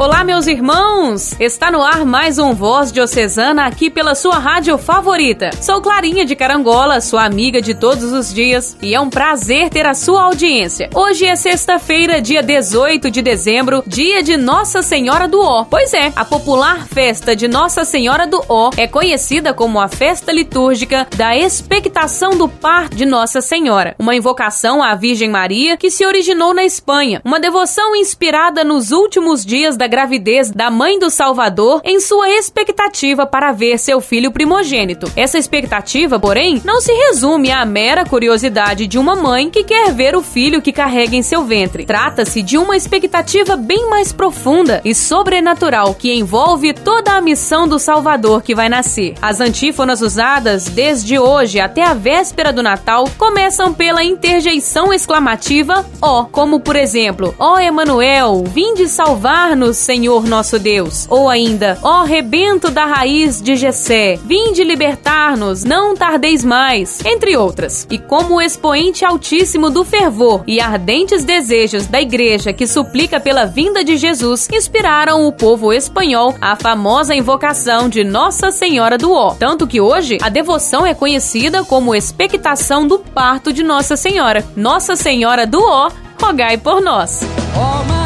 Olá, meus irmãos! Está no ar mais um Voz Diocesana aqui pela sua rádio favorita. Sou Clarinha de Carangola, sua amiga de todos os dias, e é um prazer ter a sua audiência. Hoje é sexta-feira, dia 18 de dezembro, dia de Nossa Senhora do Ó. Pois é, a popular festa de Nossa Senhora do Ó é conhecida como a festa litúrgica da expectação do parto de Nossa Senhora, uma invocação à Virgem Maria que se originou na Espanha, uma devoção inspirada nos últimos dias da gravidez da mãe do Salvador em sua expectativa para ver seu filho primogênito. Essa expectativa, porém, não se resume à mera curiosidade de uma mãe que quer ver o filho que carrega em seu ventre. Trata-se de uma expectativa bem mais profunda e sobrenatural que envolve toda a missão do Salvador que vai nascer. As antífonas usadas desde hoje até a véspera do Natal começam pela interjeição exclamativa ó, como por exemplo, ó Emanuel, vinde salvar-nos Senhor nosso Deus. Ou ainda, ó rebento da raiz de Jessé, vinde libertar-nos, não tardeis mais, entre outras. E como expoente altíssimo do fervor e ardentes desejos da igreja que suplica pela vinda de Jesus, inspiraram o povo espanhol a famosa invocação de Nossa Senhora do Ó. Tanto que hoje a devoção é conhecida como expectação do parto de Nossa Senhora. Nossa Senhora do Ó, rogai por nós. Oh,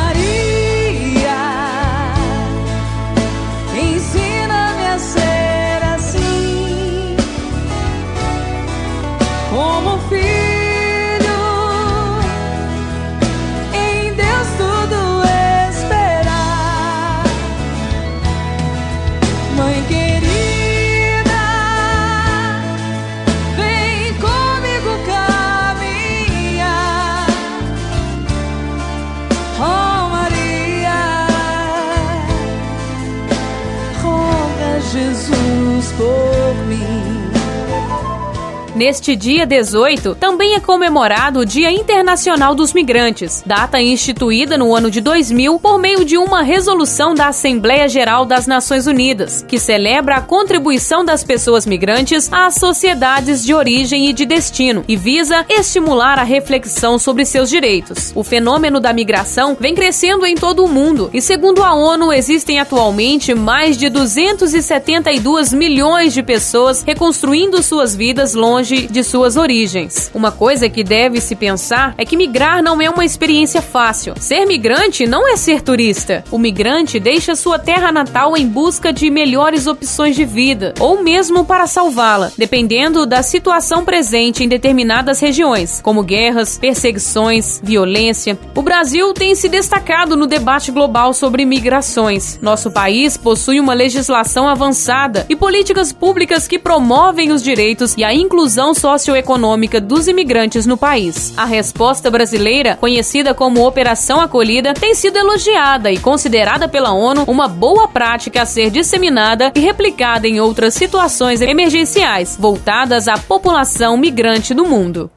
Neste dia 18, também é comemorado o Dia Internacional dos Migrantes, data instituída no ano de 2000 por meio de uma resolução da Assembleia Geral das Nações Unidas, que celebra a contribuição das pessoas migrantes às sociedades de origem e de destino e visa estimular a reflexão sobre seus direitos. O fenômeno da migração vem crescendo em todo o mundo e, segundo a ONU, existem atualmente mais de 272 milhões de pessoas reconstruindo suas vidas longe de suas origens. Uma coisa que deve se pensar é que migrar não é uma experiência fácil. Ser migrante não é ser turista. O migrante deixa sua terra natal em busca de melhores opções de vida, ou mesmo para salvá-la, dependendo da situação presente em determinadas regiões, como guerras, perseguições, violência. O Brasil tem se destacado no debate global sobre migrações. Nosso país possui uma legislação avançada e políticas públicas que promovem os direitos e a inclusão socioeconômica dos imigrantes no país. A resposta brasileira, conhecida como Operação Acolhida, tem sido elogiada e considerada pela ONU uma boa prática a ser disseminada e replicada em outras situações emergenciais voltadas à população migrante do mundo.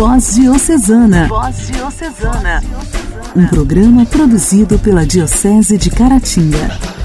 Voz Diocesana. Voz Diocesana. Um programa produzido pela Diocese de Caratinga.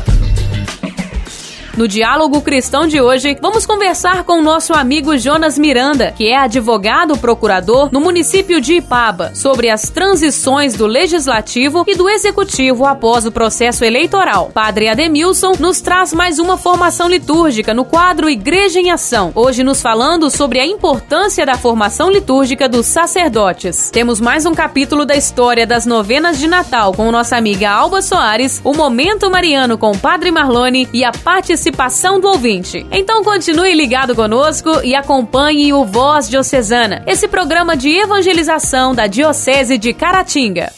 No Diálogo Cristão de hoje, vamos conversar com o nosso amigo Jonas Miranda, que é advogado procurador no município de Ipaba, sobre as transições do legislativo e do executivo após o processo eleitoral. Padre Ademilson nos traz mais uma formação litúrgica no quadro Igreja em Ação, hoje nos falando sobre a importância da formação litúrgica dos sacerdotes. Temos mais um capítulo da história das novenas de Natal com nossa amiga Alba Soares, o Momento Mariano com Padre Marlone e a participação participação do ouvinte. Então continue ligado conosco e acompanhe o Voz Diocesana, esse programa de evangelização da Diocese de Caratinga.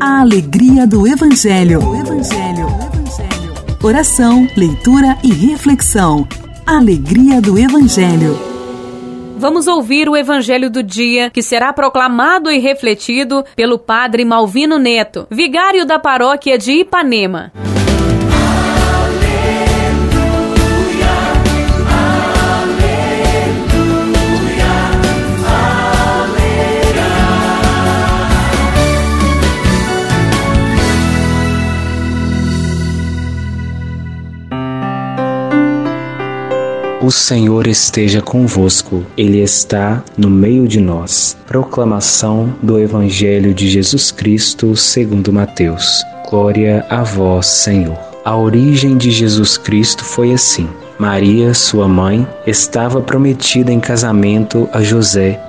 A alegria do Evangelho. O Evangelho. O Evangelho. Oração, leitura e reflexão. Alegria do Evangelho. Vamos ouvir o Evangelho do dia, que será proclamado e refletido pelo Padre Malvino Neto, vigário da paróquia de Ipanema. O Senhor esteja convosco, Ele está no meio de nós. Proclamação do Evangelho de Jesus Cristo segundo Mateus. Glória a vós, Senhor. A origem de Jesus Cristo foi assim. Maria, sua mãe, estava prometida em casamento a José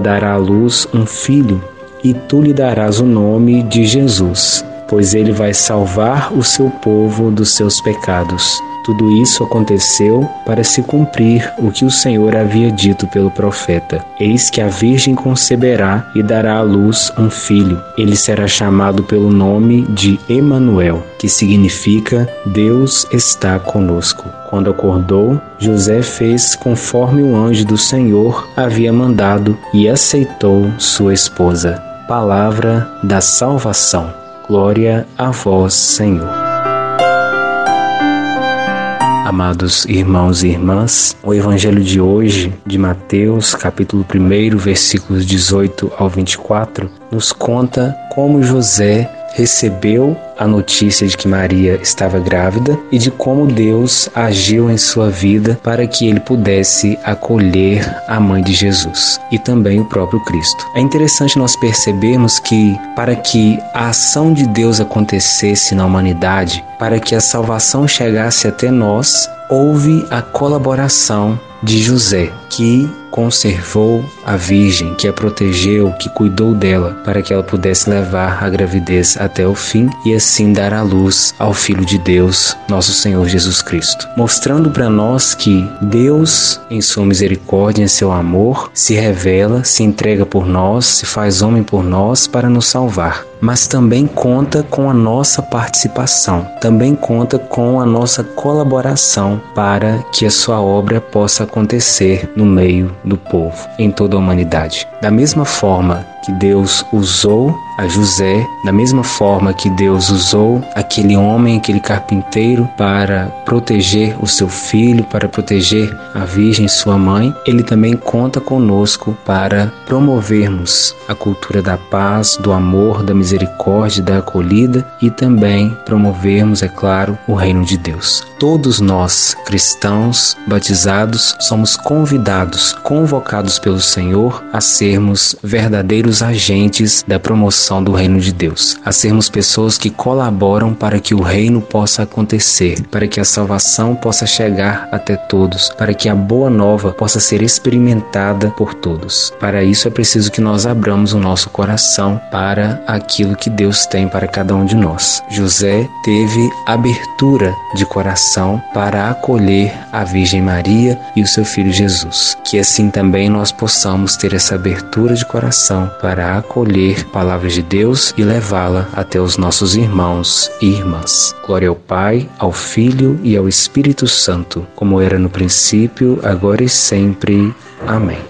dará à luz um filho, e tu lhe darás o nome de Jesus pois ele vai salvar o seu povo dos seus pecados. Tudo isso aconteceu para se cumprir o que o Senhor havia dito pelo profeta: Eis que a Virgem conceberá e dará à luz um filho. Ele será chamado pelo nome de Emanuel, que significa Deus está conosco. Quando acordou, José fez conforme o anjo do Senhor havia mandado e aceitou sua esposa. Palavra da salvação. Glória a vós, Senhor. Amados irmãos e irmãs, o evangelho de hoje, de Mateus, capítulo 1, versículos 18 ao 24, nos conta como José recebeu a notícia de que Maria estava grávida e de como Deus agiu em sua vida para que ele pudesse acolher a mãe de Jesus e também o próprio Cristo. É interessante nós percebermos que para que a ação de Deus acontecesse na humanidade, para que a salvação chegasse até nós, houve a colaboração de José, que conservou a Virgem, que a protegeu, que cuidou dela, para que ela pudesse levar a gravidez até o fim e assim dar a luz ao Filho de Deus, nosso Senhor Jesus Cristo. Mostrando para nós que Deus, em sua misericórdia, em seu amor, se revela, se entrega por nós, se faz homem por nós para nos salvar mas também conta com a nossa participação, também conta com a nossa colaboração para que a sua obra possa acontecer no meio do povo, em toda a humanidade. Da mesma forma que Deus usou a José, da mesma forma que Deus usou aquele homem, aquele carpinteiro, para proteger o seu filho, para proteger a Virgem, sua mãe, ele também conta conosco para promovermos a cultura da paz, do amor, da misericórdia, da acolhida e também promovermos, é claro, o reino de Deus. Todos nós, cristãos, batizados, somos convidados, convocados pelo Senhor a sermos verdadeiros agentes da promoção do reino de Deus, a sermos pessoas que colaboram para que o reino possa acontecer, para que a salvação possa chegar até todos, para que a boa nova possa ser experimentada por todos. Para isso é preciso que nós abramos o nosso coração para aquilo que Deus tem para cada um de nós. José teve abertura de coração para acolher a Virgem Maria e o seu filho Jesus. Que assim também nós possamos ter essa abertura de coração para acolher a palavra de Deus e levá-la até os nossos irmãos e irmãs. Glória ao Pai, ao Filho e ao Espírito Santo, como era no princípio, agora e sempre. Amém.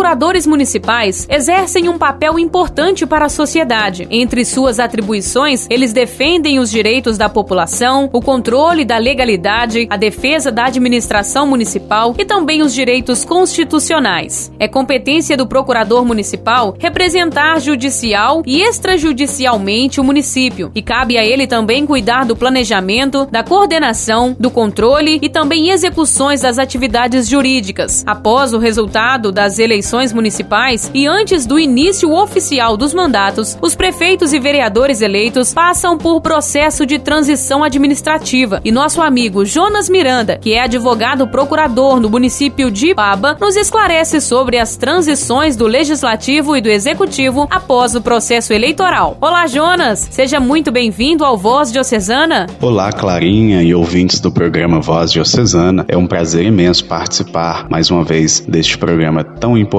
procuradores municipais exercem um papel importante para a sociedade. Entre suas atribuições, eles defendem os direitos da população, o controle da legalidade, a defesa da administração municipal e também os direitos constitucionais. É competência do procurador municipal representar judicial e extrajudicialmente o município, e cabe a ele também cuidar do planejamento, da coordenação, do controle e também execuções das atividades jurídicas. Após o resultado das eleições eleições municipais e antes do início oficial dos mandatos, os prefeitos e vereadores eleitos passam por processo de transição administrativa. E nosso amigo Jonas Miranda, que é advogado procurador no município de Paba, nos esclarece sobre as transições do legislativo e do executivo após o processo eleitoral. Olá, Jonas! Seja muito bem-vindo ao Voz Diocesana. Olá, Clarinha e ouvintes do programa Voz Diocesana. É um prazer imenso participar mais uma vez deste programa tão importante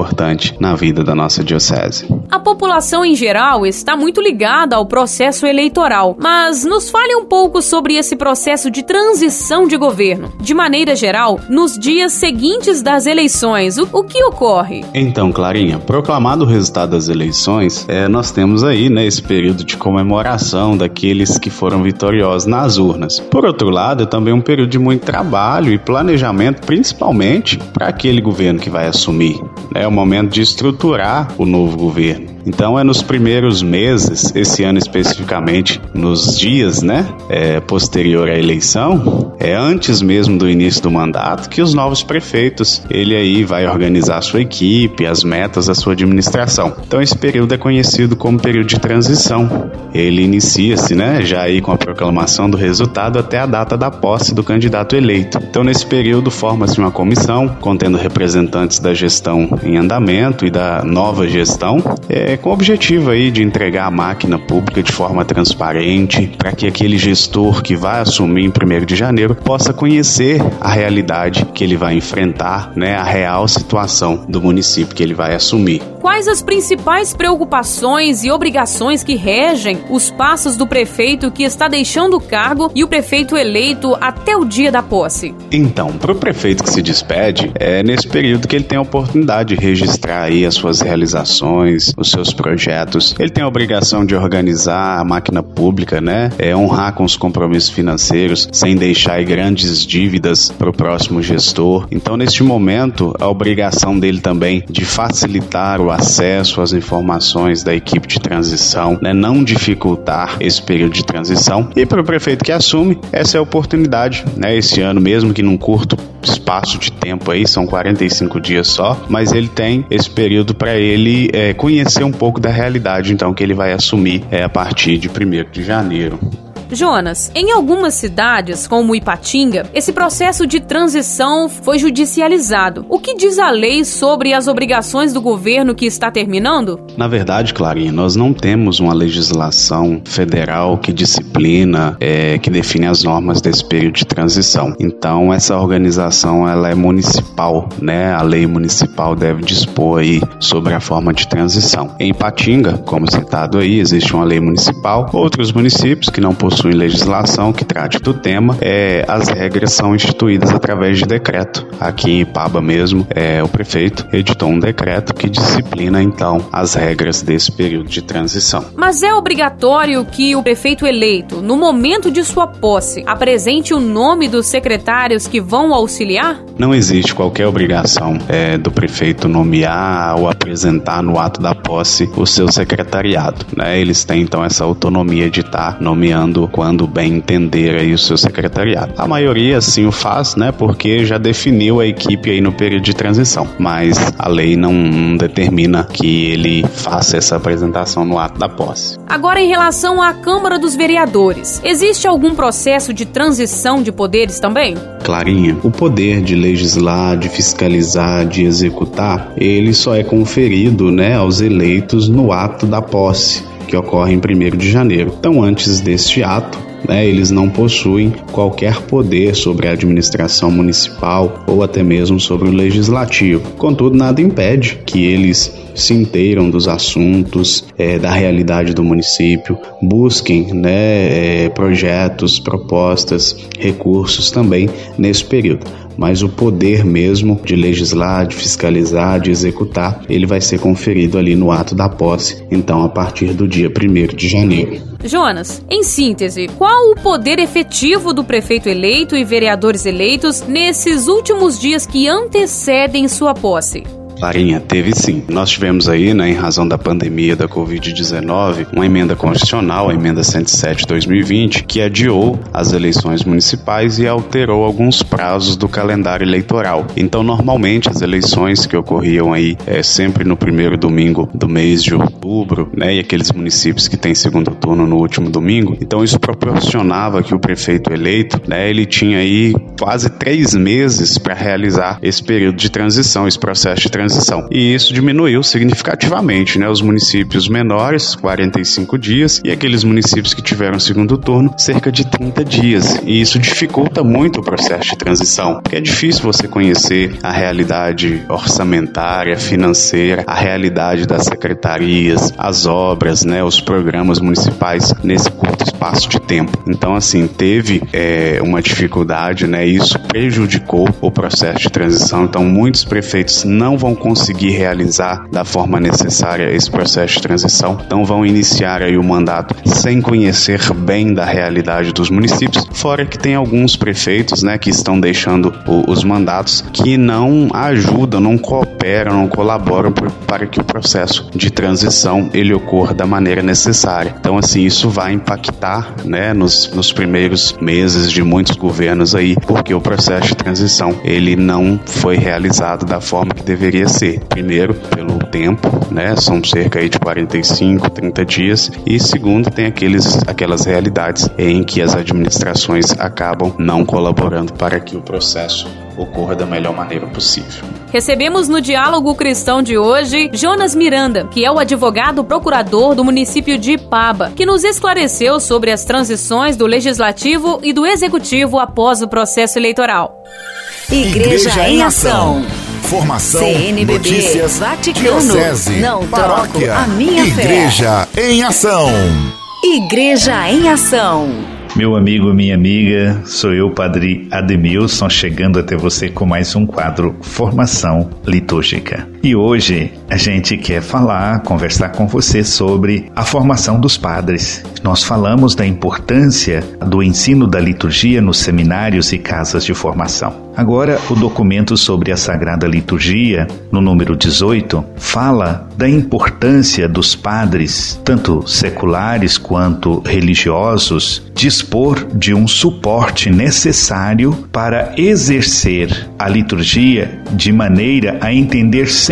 na vida da nossa diocese. A população em geral está muito ligada ao processo eleitoral, mas nos fale um pouco sobre esse processo de transição de governo. De maneira geral, nos dias seguintes das eleições, o, o que ocorre? Então, Clarinha, proclamado o resultado das eleições, é, nós temos aí né, esse período de comemoração daqueles que foram vitoriosos nas urnas. Por outro lado, é também um período de muito trabalho e planejamento, principalmente para aquele governo que vai assumir. É o momento de estruturar o novo governo. Então é nos primeiros meses, esse ano especificamente, nos dias, né, é, posterior à eleição, é antes mesmo do início do mandato que os novos prefeitos, ele aí vai organizar a sua equipe, as metas da sua administração. Então esse período é conhecido como período de transição. Ele inicia-se, né, já aí com a proclamação do resultado até a data da posse do candidato eleito. Então nesse período forma-se uma comissão contendo representantes da gestão em andamento e da nova gestão. É, é, com o objetivo aí de entregar a máquina pública de forma transparente, para que aquele gestor que vai assumir em 1 de janeiro possa conhecer a realidade que ele vai enfrentar, né, a real situação do município que ele vai assumir. Quais as principais preocupações e obrigações que regem os passos do prefeito que está deixando o cargo e o prefeito eleito até o dia da posse? Então, para o prefeito que se despede, é nesse período que ele tem a oportunidade de registrar aí as suas realizações, os seus projetos. Ele tem a obrigação de organizar a máquina pública, né? É honrar com os compromissos financeiros, sem deixar grandes dívidas para o próximo gestor. Então, neste momento, a obrigação dele também de facilitar acesso às informações da equipe de transição, né? Não dificultar esse período de transição. E para o prefeito que assume, essa é a oportunidade, né? Esse ano, mesmo que num curto espaço de tempo aí, são 45 dias só, mas ele tem esse período para ele é, conhecer um pouco da realidade, então, que ele vai assumir é, a partir de 1 de janeiro. Jonas, em algumas cidades, como Ipatinga, esse processo de transição foi judicializado. O que diz a lei sobre as obrigações do governo que está terminando? Na verdade, Clarinha, nós não temos uma legislação federal que disciplina, é, que define as normas desse período de transição. Então, essa organização ela é municipal, né? A lei municipal deve dispor aí sobre a forma de transição. Em Ipatinga, como citado aí, existe uma lei municipal. Outros municípios que não possuem possui legislação que trate do tema, é, as regras são instituídas através de decreto. Aqui em Paba mesmo, é, o prefeito editou um decreto que disciplina então as regras desse período de transição. Mas é obrigatório que o prefeito eleito, no momento de sua posse, apresente o nome dos secretários que vão auxiliar? Não existe qualquer obrigação é, do prefeito nomear ou apresentar no ato da posse o seu secretariado. Né? Eles têm então essa autonomia de estar nomeando quando bem entender aí o seu secretariado. A maioria sim o faz, né, porque já definiu a equipe aí no período de transição, mas a lei não determina que ele faça essa apresentação no ato da posse. Agora em relação à Câmara dos Vereadores, existe algum processo de transição de poderes também? Clarinha, o poder de legislar, de fiscalizar, de executar, ele só é conferido, né, aos eleitos no ato da posse que ocorre em 1 de janeiro. Então, antes deste ato, né, eles não possuem qualquer poder sobre a administração municipal ou até mesmo sobre o legislativo. Contudo, nada impede que eles se inteiram dos assuntos, é, da realidade do município, busquem né, é, projetos, propostas, recursos também nesse período mas o poder mesmo de legislar, de fiscalizar, de executar, ele vai ser conferido ali no ato da posse, então a partir do dia 1 de janeiro. Jonas, em síntese, qual o poder efetivo do prefeito eleito e vereadores eleitos nesses últimos dias que antecedem sua posse? Larinha, teve sim. Nós tivemos aí, né, em razão da pandemia da Covid-19, uma emenda constitucional, a emenda 107/2020, que adiou as eleições municipais e alterou alguns prazos do calendário eleitoral. Então, normalmente as eleições que ocorriam aí é sempre no primeiro domingo do mês de outubro, né, e aqueles municípios que têm segundo turno no último domingo. Então, isso proporcionava que o prefeito eleito, né, ele tinha aí quase três meses para realizar esse período de transição, esse processo de transição. E isso diminuiu significativamente, né? Os municípios menores, 45 dias, e aqueles municípios que tiveram segundo turno, cerca de 30 dias. E isso dificulta muito o processo de transição, porque é difícil você conhecer a realidade orçamentária, financeira, a realidade das secretarias, as obras, né? Os programas municipais nesse curto espaço de tempo. Então, assim, teve é, uma dificuldade, né? Isso prejudicou o processo de transição. Então, muitos prefeitos não vão conseguir realizar da forma necessária esse processo de transição, então vão iniciar aí o mandato sem conhecer bem da realidade dos municípios. Fora que tem alguns prefeitos, né, que estão deixando o, os mandatos que não ajudam, não cooperam, não colaboram por, para que o processo de transição ele ocorra da maneira necessária. Então, assim, isso vai impactar, né, nos, nos primeiros meses de muitos governos aí, porque o processo de transição ele não foi realizado da forma que deveria Primeiro, pelo tempo, né? São cerca aí de 45, 30 dias. E segundo, tem aqueles, aquelas realidades em que as administrações acabam não colaborando para que o processo ocorra da melhor maneira possível. Recebemos no Diálogo Cristão de hoje Jonas Miranda, que é o advogado procurador do município de Ipaba, que nos esclareceu sobre as transições do legislativo e do executivo após o processo eleitoral. Igreja, Igreja em Ação. Formação, CNBB, notícias, Vaticano, diocese, não paróquia, a minha Igreja fé. em Ação. Igreja em Ação. Meu amigo, minha amiga, sou eu, Padre Ademilson, chegando até você com mais um quadro Formação Litúrgica. E hoje a gente quer falar, conversar com você sobre a formação dos padres. Nós falamos da importância do ensino da liturgia nos seminários e casas de formação. Agora, o documento sobre a Sagrada Liturgia, no número 18, fala da importância dos padres, tanto seculares quanto religiosos, dispor de um suporte necessário para exercer a liturgia de maneira a entender sempre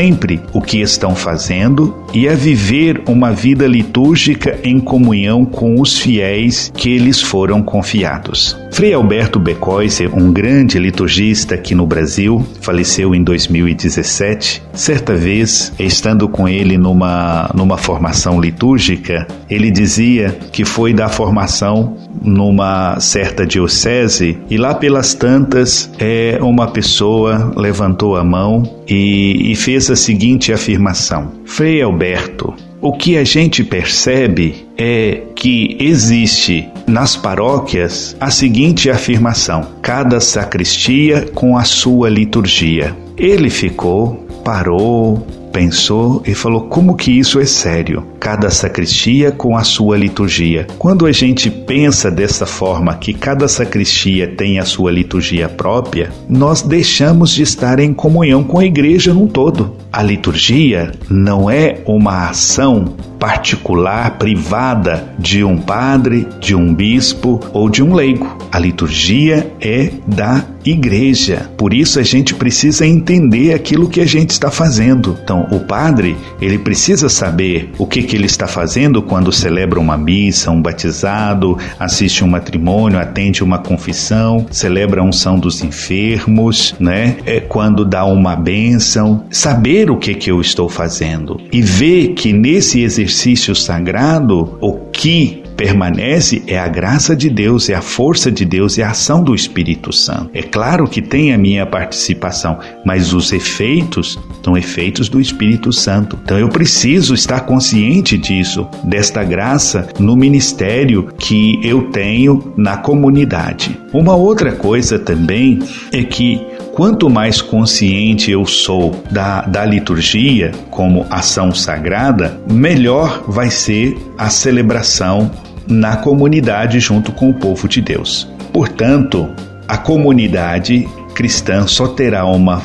o que estão fazendo e a viver uma vida litúrgica em comunhão com os fiéis que eles foram confiados. Frei Alberto Becoise, um grande liturgista aqui no Brasil, faleceu em 2017. Certa vez, estando com ele numa, numa formação litúrgica, ele dizia que foi da formação numa certa diocese e lá pelas tantas é, uma pessoa levantou a mão e, e fez a seguinte afirmação: Frei Alberto, o que a gente percebe é que existe nas paróquias a seguinte afirmação: cada sacristia com a sua liturgia. Ele ficou, parou, pensou e falou: como que isso é sério? Cada sacristia com a sua liturgia. Quando a gente pensa dessa forma, que cada sacristia tem a sua liturgia própria, nós deixamos de estar em comunhão com a igreja num todo. A liturgia não é uma ação particular, privada de um padre, de um bispo ou de um leigo. A liturgia é da igreja. Por isso a gente precisa entender aquilo que a gente está fazendo. Então, o padre, ele precisa saber o que, que ele está fazendo quando celebra uma missa, um batizado, assiste um matrimônio, atende uma confissão, celebra a unção dos enfermos, né? É quando dá uma bênção. Saber o que, que eu estou fazendo e ver que nesse exercício sagrado, o que permanece é a graça de Deus, é a força de Deus, é a ação do Espírito Santo. É claro que tem a minha participação, mas os efeitos são efeitos do Espírito Santo. Então eu preciso estar consciente disso, desta graça no ministério que eu tenho na comunidade. Uma outra coisa também é que quanto mais consciente eu sou da, da liturgia como ação sagrada, melhor vai ser a celebração na comunidade junto com o povo de Deus. Portanto, a comunidade cristã só terá uma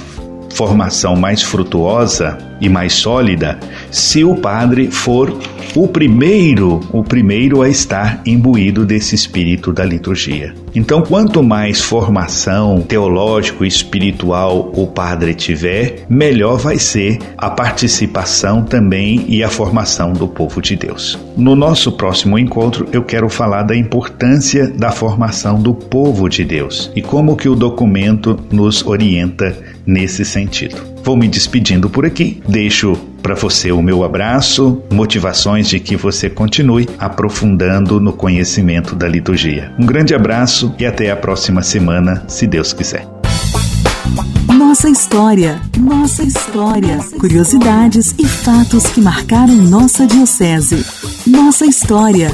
formação mais frutuosa e mais sólida se o padre for o primeiro, o primeiro a estar imbuído desse espírito da liturgia. Então, quanto mais formação teológico e espiritual o padre tiver, melhor vai ser a participação também e a formação do povo de Deus. No nosso próximo encontro, eu quero falar da importância da formação do povo de Deus e como que o documento nos orienta nesse sentido. Vou me despedindo por aqui. Deixo para você o meu abraço, motivações de que você continue aprofundando no conhecimento da liturgia. Um grande abraço e até a próxima semana, se Deus quiser. Nossa história, nossa história, curiosidades e fatos que marcaram nossa diocese. Nossa história.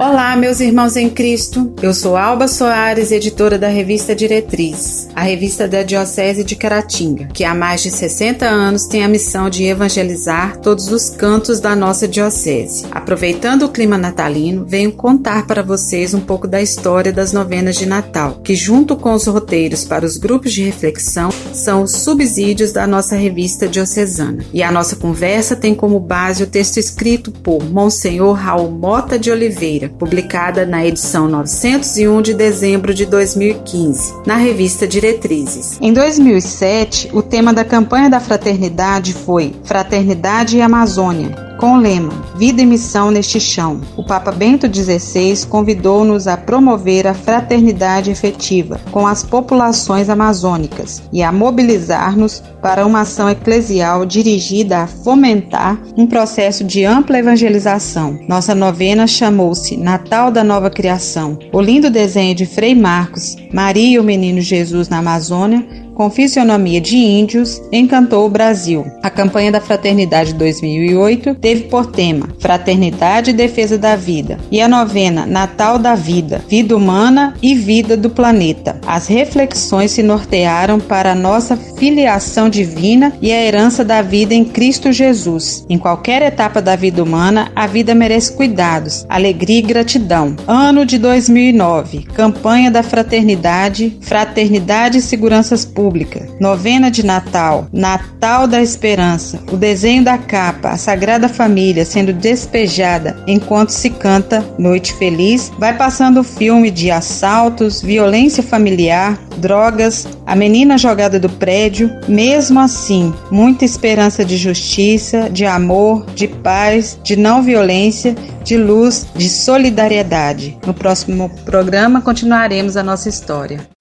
Olá, meus irmãos em Cristo. Eu sou Alba Soares, editora da revista Diretriz, a revista da Diocese de Caratinga, que há mais de 60 anos tem a missão de evangelizar todos os cantos da nossa diocese. Aproveitando o clima natalino, venho contar para vocês um pouco da história das novenas de Natal, que junto com os roteiros para os grupos de reflexão são os subsídios da nossa revista diocesana. E a nossa conversa tem como base o texto escrito por Monsenhor Raul Mota de Oliveira publicada na edição 901 de dezembro de 2015, na revista Diretrizes. Em 2007, o tema da campanha da fraternidade foi Fraternidade e Amazônia, com o lema Vida e Missão neste Chão, o Papa Bento XVI convidou-nos a promover a fraternidade efetiva com as populações amazônicas e a mobilizar-nos para uma ação eclesial dirigida a fomentar um processo de ampla evangelização. Nossa novena chamou-se Natal da Nova Criação. O lindo desenho de Frei Marcos, Maria e o Menino Jesus na Amazônia, com fisionomia de índios, encantou o Brasil. A campanha da Fraternidade 2008 teve por tema Fraternidade e Defesa da Vida e a novena Natal da Vida, Vida Humana e Vida do Planeta. As reflexões se nortearam para a nossa filiação divina e a herança da vida em Cristo Jesus. Em qualquer etapa da vida humana, a vida merece cuidados, alegria e gratidão. Ano de 2009, campanha da Fraternidade, Fraternidade e Seguranças Públicas Pública, Novena de Natal, Natal da Esperança, o desenho da capa, a Sagrada Família sendo despejada enquanto se canta Noite Feliz, vai passando o filme de assaltos, violência familiar, drogas, a menina jogada do prédio. Mesmo assim, muita esperança de justiça, de amor, de paz, de não violência, de luz, de solidariedade. No próximo programa continuaremos a nossa história.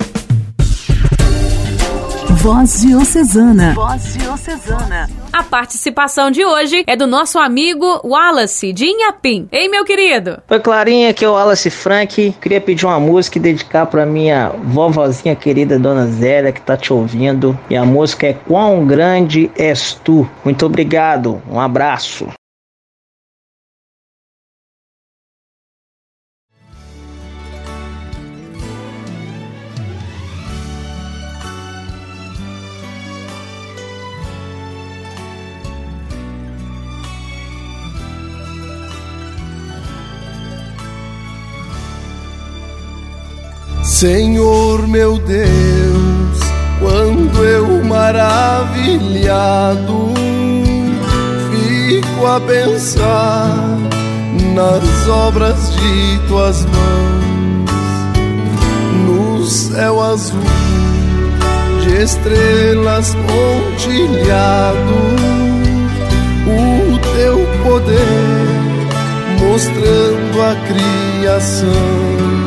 Voz Diocesana. Voz Diocesana. A participação de hoje é do nosso amigo Wallace, de Inhapim. Ei, meu querido! Oi, Clarinha, aqui é o Wallace Frank. Queria pedir uma música e dedicar pra minha vovozinha querida, Dona Zélia, que tá te ouvindo. E a música é Quão Grande És Tu. Muito obrigado, um abraço. Senhor meu Deus, quando eu maravilhado fico a pensar nas obras de tuas mãos, no céu azul de estrelas pontilhado, o teu poder mostrando a criação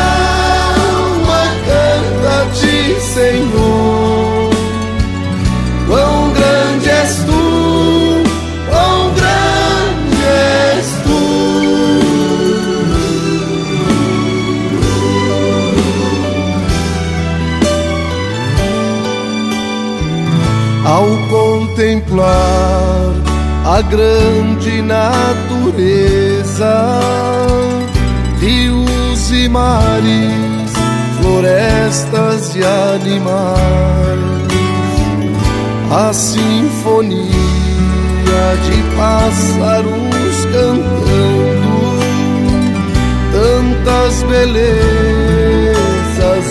a grande natureza, rios e mares, florestas de animais, a sinfonia de pássaros cantando, tantas belezas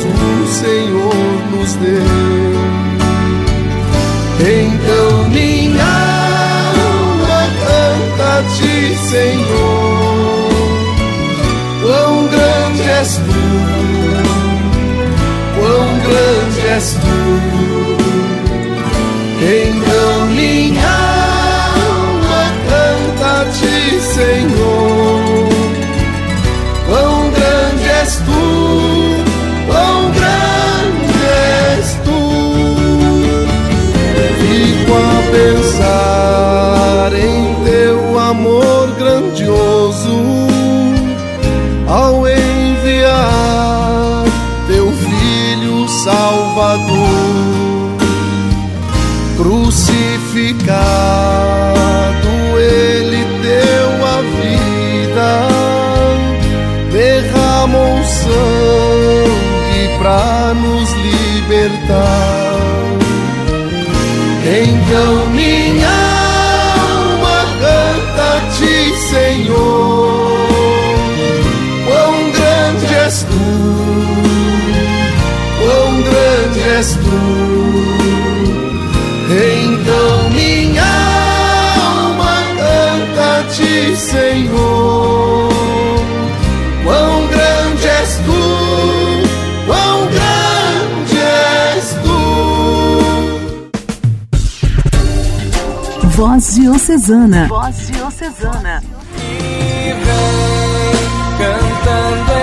o Senhor nos deu. Então minha Senhor, quão grande és tu, quão grande és tu. Então minha alma canta-te, Senhor, quão grande és tu, quão grande és tu. Fico a pensar amor grandioso ao enviar teu filho Salvador crucificado, ele deu a vida, derramou sangue pra nos libertar. Então és tu. Então minha alma canta-te, Senhor. Quão grande és tu, quão grande és tu. Voz Diocesana. Voz Diocesana. E vem cantando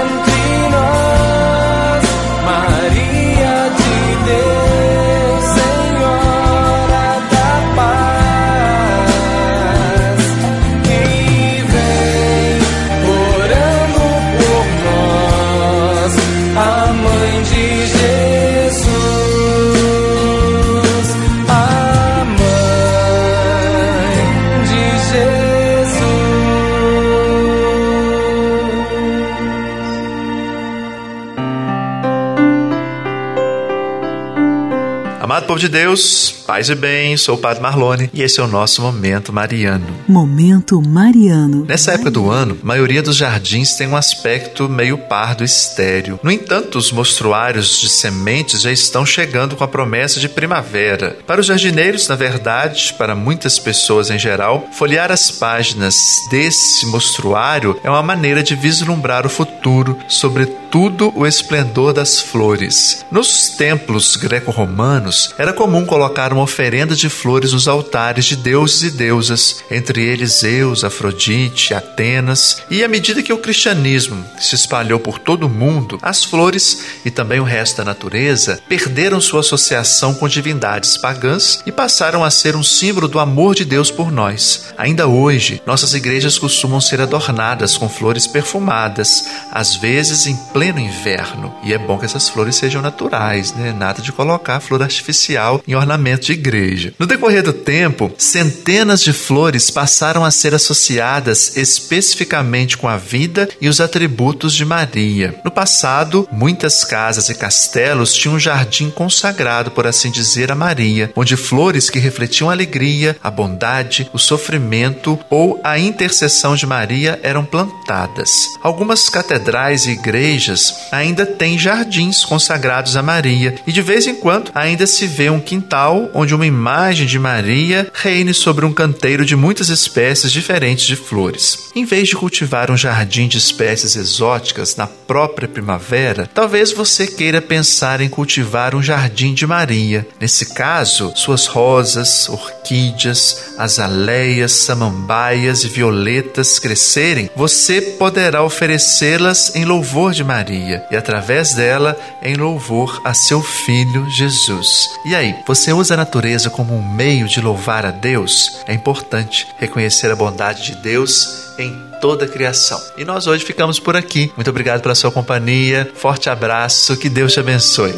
povo de Deus, paz e bem, sou o Padre Marlone e esse é o nosso Momento Mariano. Momento Mariano. Nessa época do ano, a maioria dos jardins tem um aspecto meio pardo estéreo. No entanto, os mostruários de sementes já estão chegando com a promessa de primavera. Para os jardineiros, na verdade, para muitas pessoas em geral, folhear as páginas desse mostruário é uma maneira de vislumbrar o futuro, sobretudo o esplendor das flores. Nos templos greco-romanos, era comum colocar uma oferenda de flores nos altares de deuses e deusas, entre eles Zeus, Afrodite, Atenas, e à medida que o cristianismo se espalhou por todo o mundo, as flores e também o resto da natureza perderam sua associação com divindades pagãs e passaram a ser um símbolo do amor de Deus por nós. Ainda hoje, nossas igrejas costumam ser adornadas com flores perfumadas, às vezes em pleno inverno, e é bom que essas flores sejam naturais, né? Nada de colocar flor artificial em ornamento de igreja. No decorrer do tempo, centenas de flores passaram a ser associadas especificamente com a vida e os atributos de Maria. No passado, muitas casas e castelos tinham um jardim consagrado, por assim dizer, a Maria, onde flores que refletiam a alegria, a bondade, o sofrimento ou a intercessão de Maria eram plantadas. Algumas catedrais e igrejas ainda têm jardins consagrados a Maria e de vez em quando ainda se vê um quintal onde uma imagem de Maria reine sobre um canteiro de muitas espécies diferentes de flores. Em vez de cultivar um jardim de espécies exóticas na própria primavera, talvez você queira pensar em cultivar um jardim de Maria. Nesse caso, suas rosas, orquídeas, azaleias, samambaias e violetas crescerem, você poderá oferecê-las em louvor de Maria e, através dela, em louvor a seu filho Jesus. E aí, você usa a natureza como um meio de louvar a Deus? É importante reconhecer a bondade de Deus em toda a criação. E nós hoje ficamos por aqui. Muito obrigado pela sua companhia. Forte abraço, que Deus te abençoe.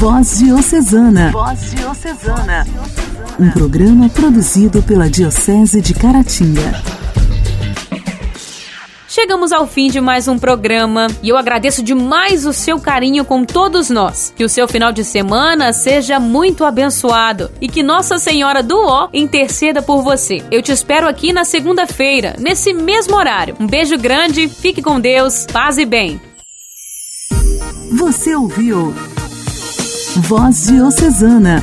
Voz Diocesana. Voz Diocesana. Um programa produzido pela Diocese de Caratinga. Chegamos ao fim de mais um programa e eu agradeço demais o seu carinho com todos nós. Que o seu final de semana seja muito abençoado e que Nossa Senhora do Ó interceda por você. Eu te espero aqui na segunda-feira, nesse mesmo horário. Um beijo grande, fique com Deus, paz e bem. Você ouviu Voz Diocesana,